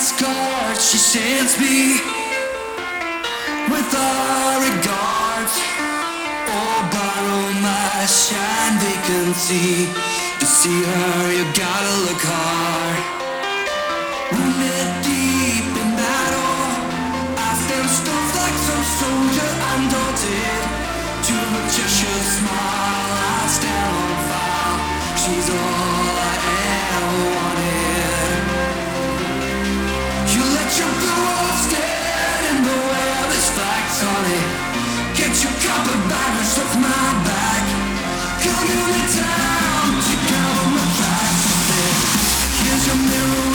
escort, she sends me with all regards. Or oh, borrow my shine vacancy. To see her, you gotta look hard. Wounded deep in battle, I stand stones like some soldier undaunted. To a magician's smile, I stand on fire. She's all I ever wanted. Here's your mirror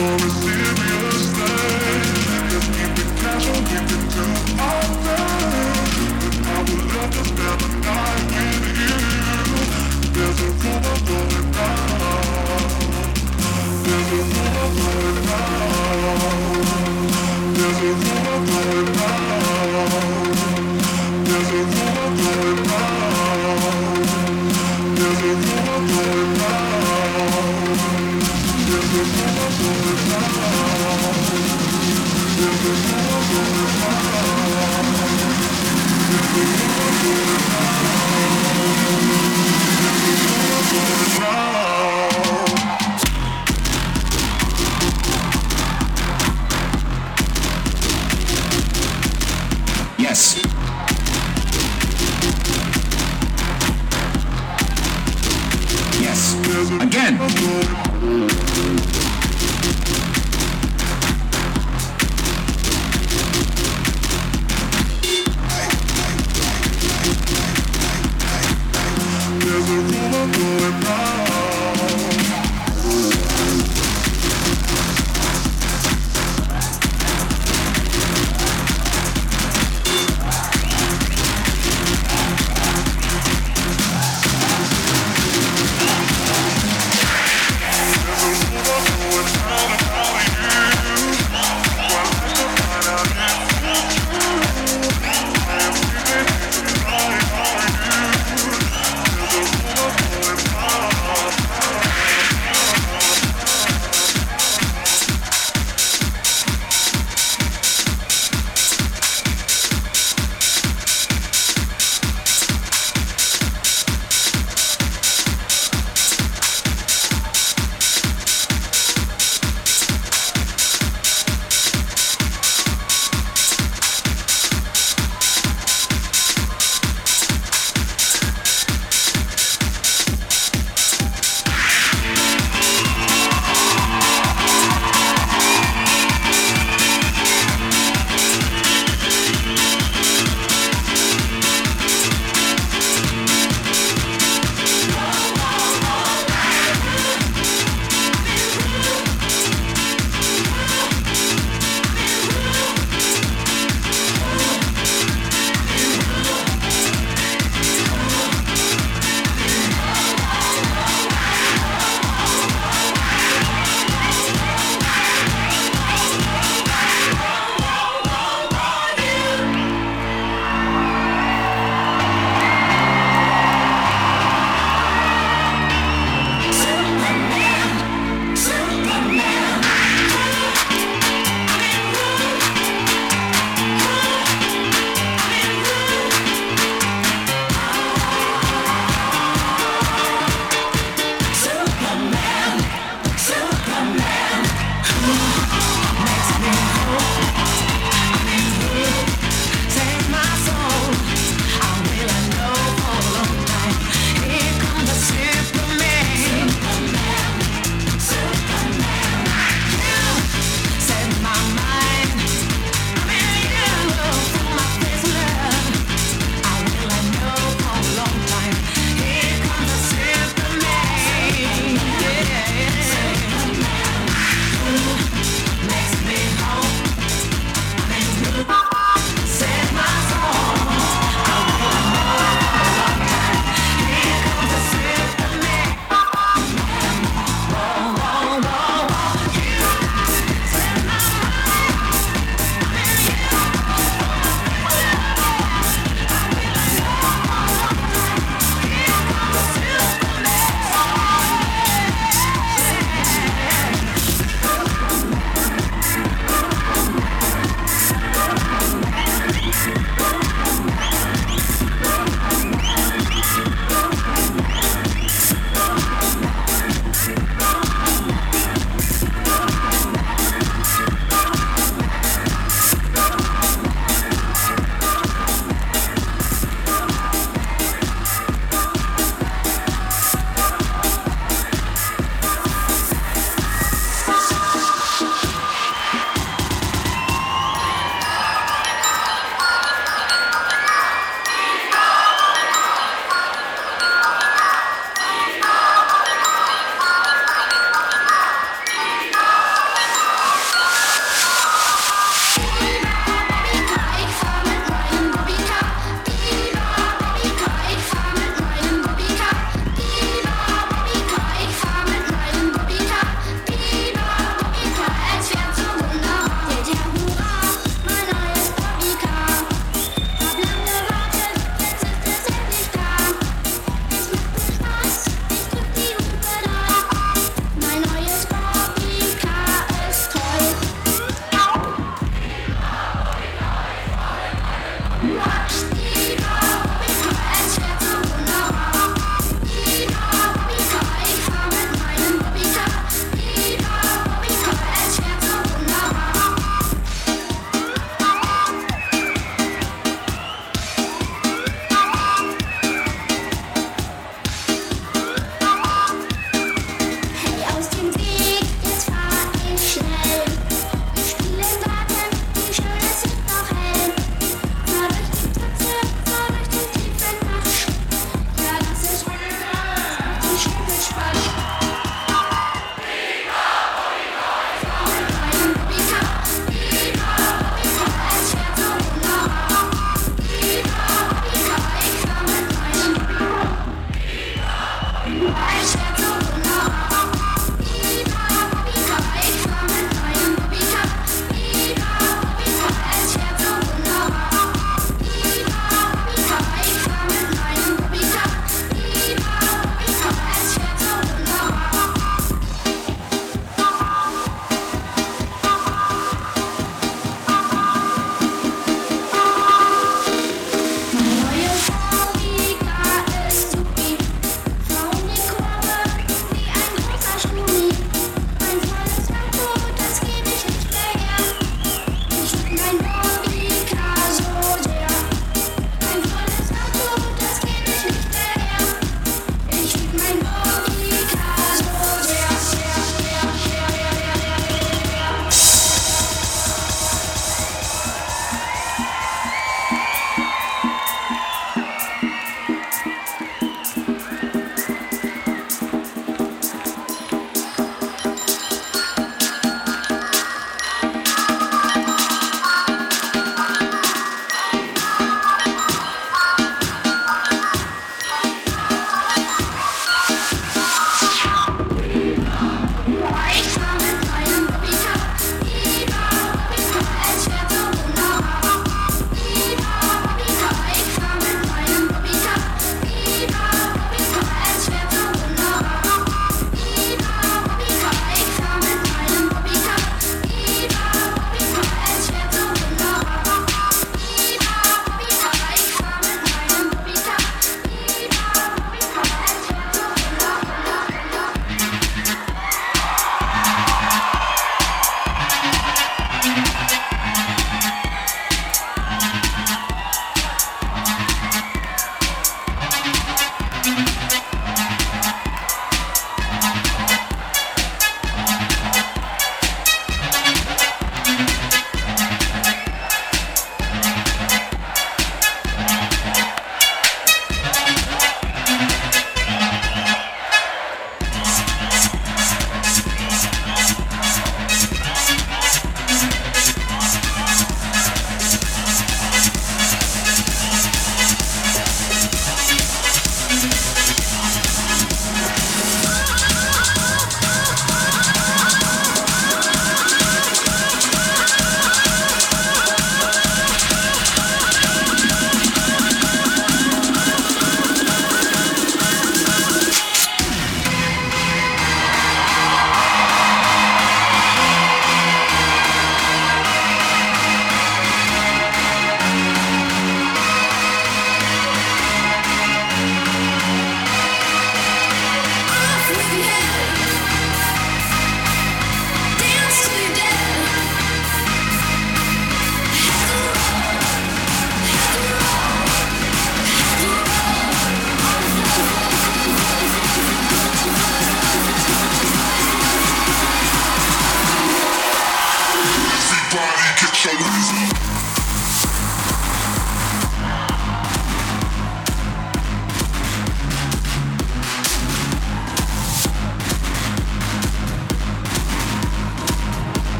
Yes.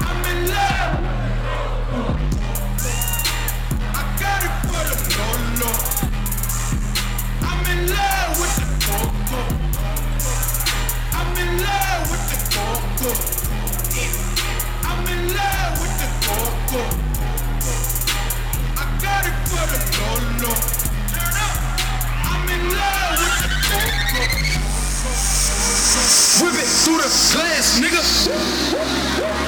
I'm in love. with the coco. I'm in love with the coco. I'm in love with the coco. I'm in love with the coco. I got it for the. I'm in love with the coco. Whip it through the glass, nigga.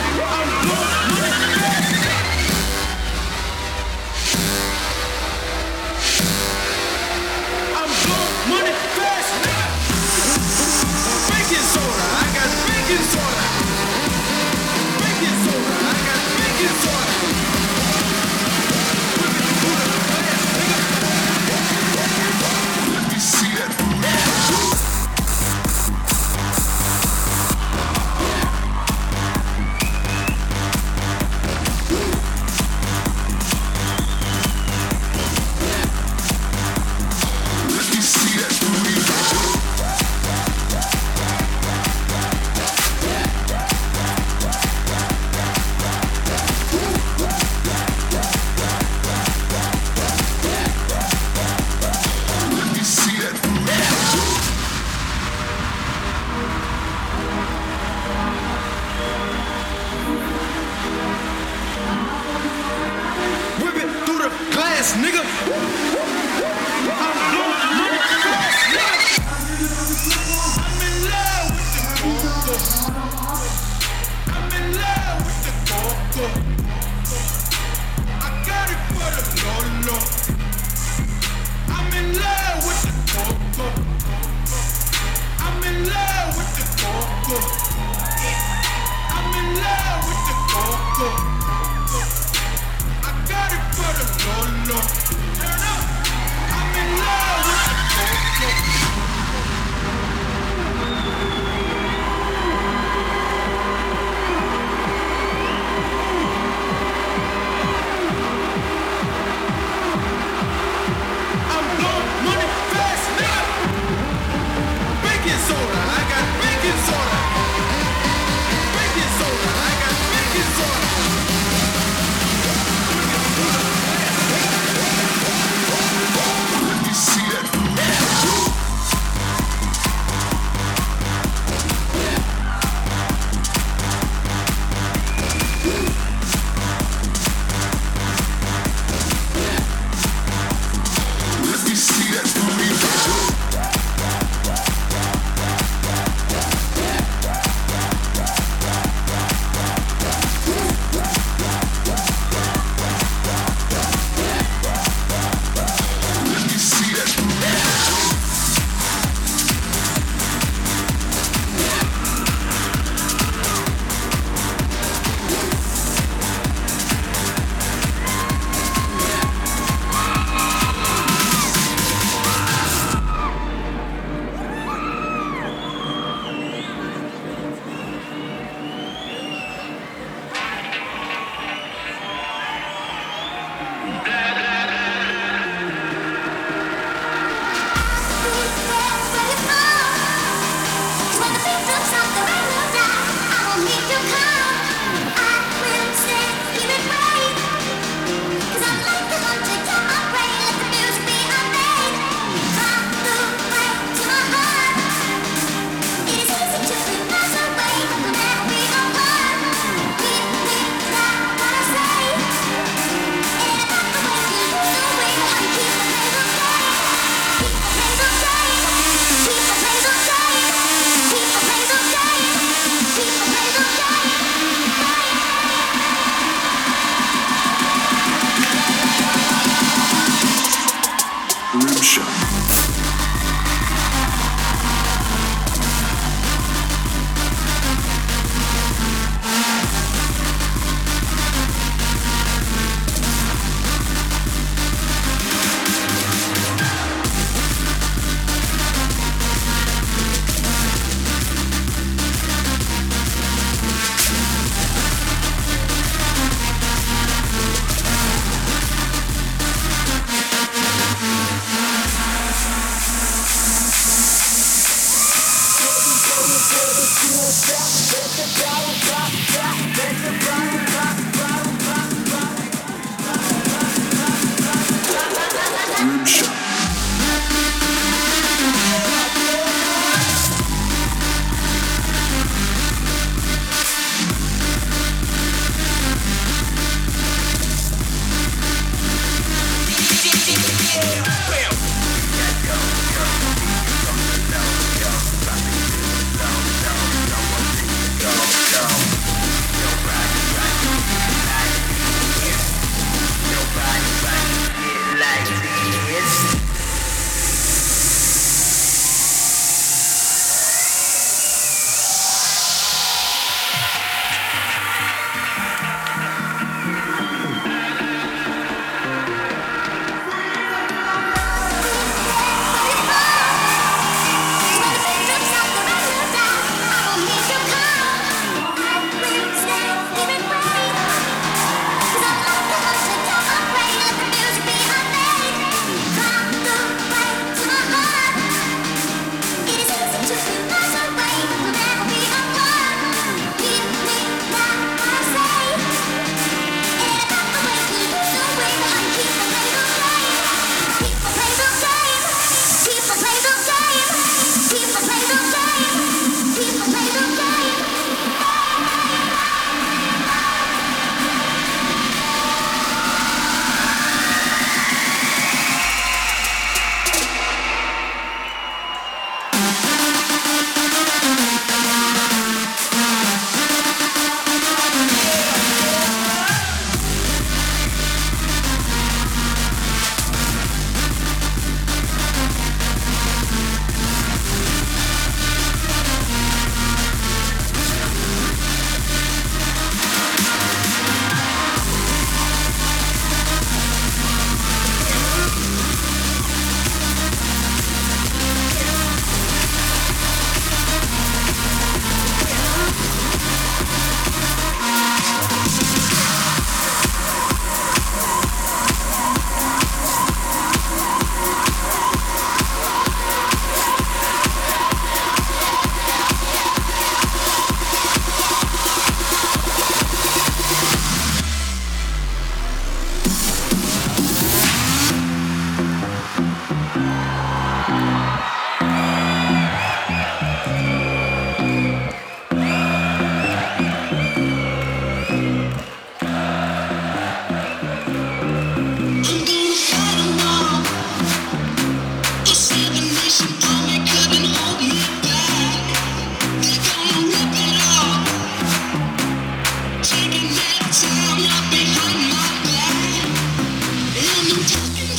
you're talking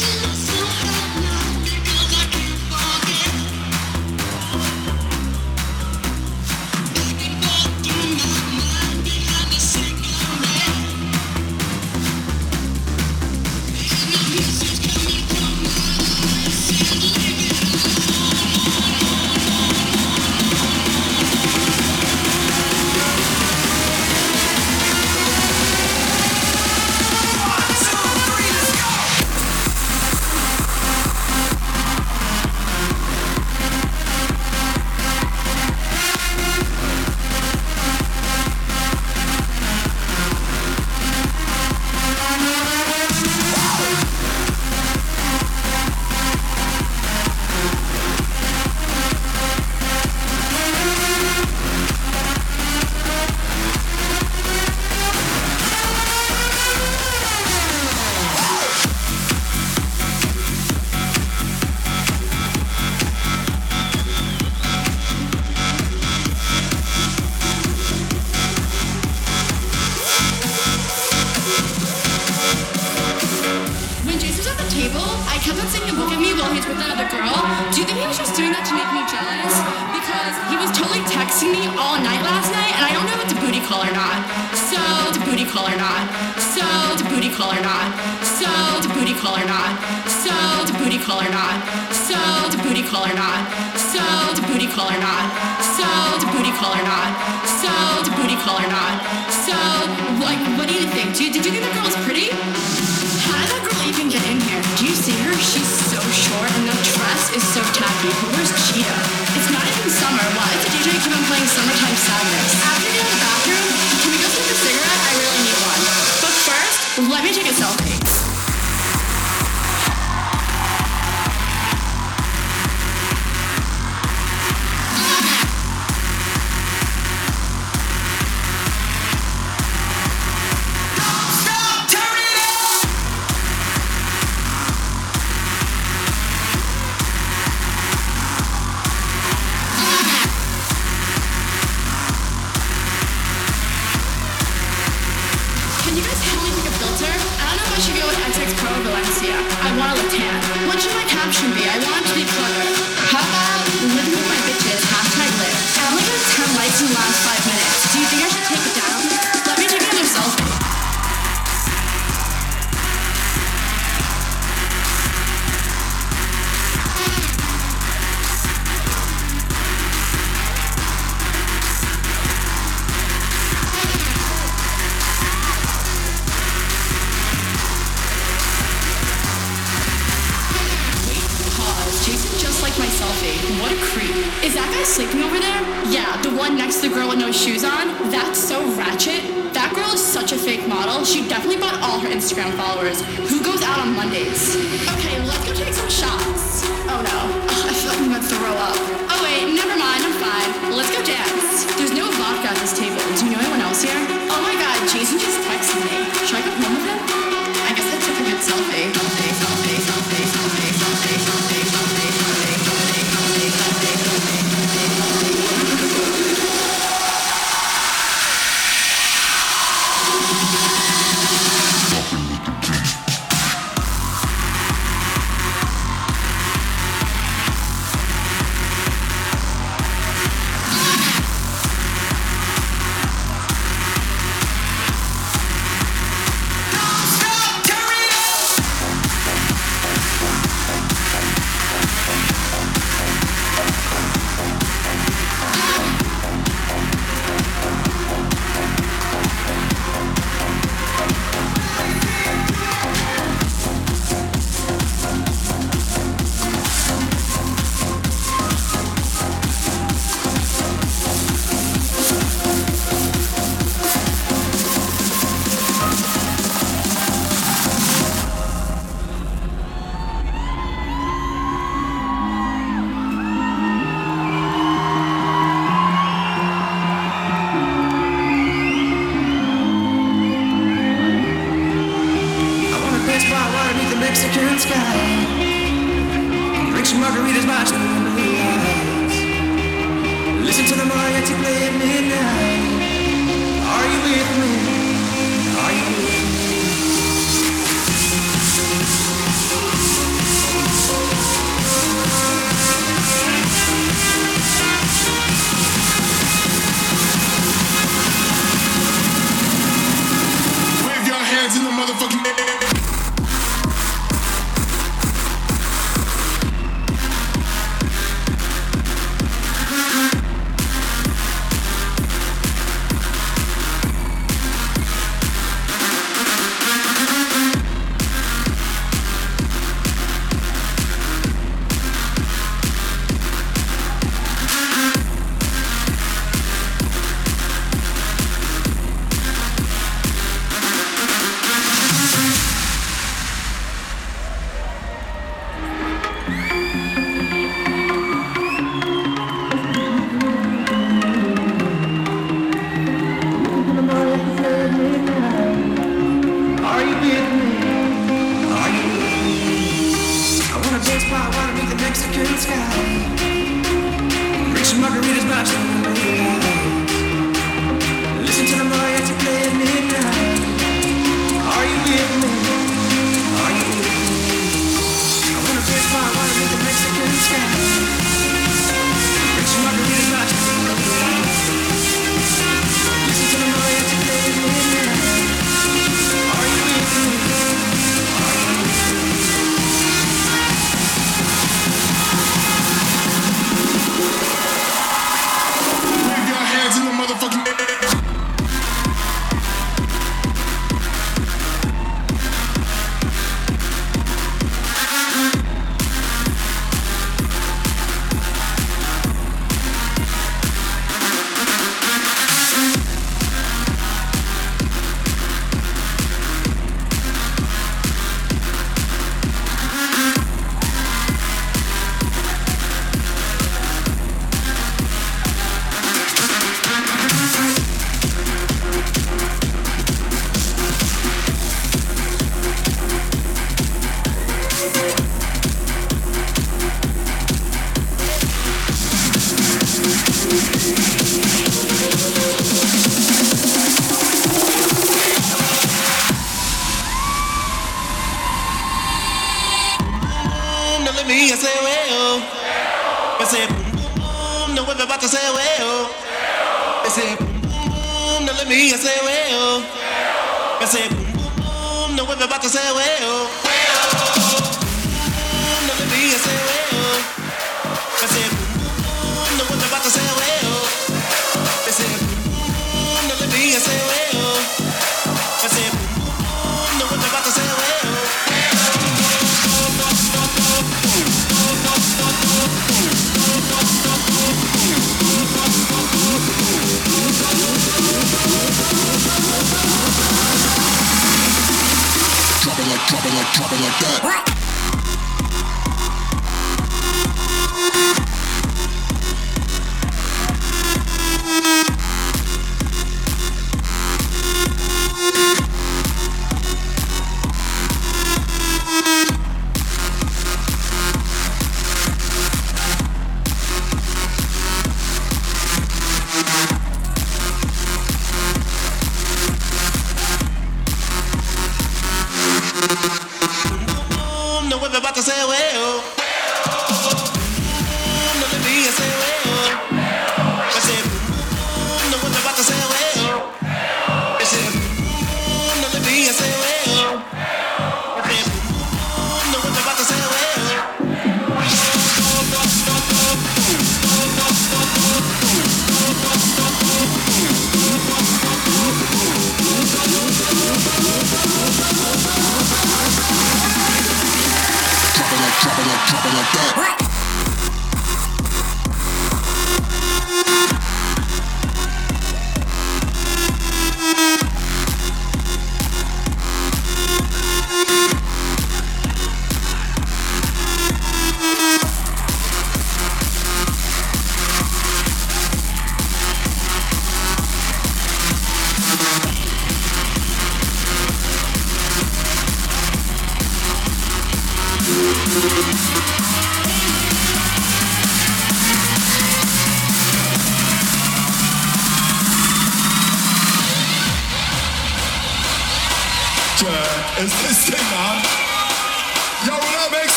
Is this thing on? Yo, will I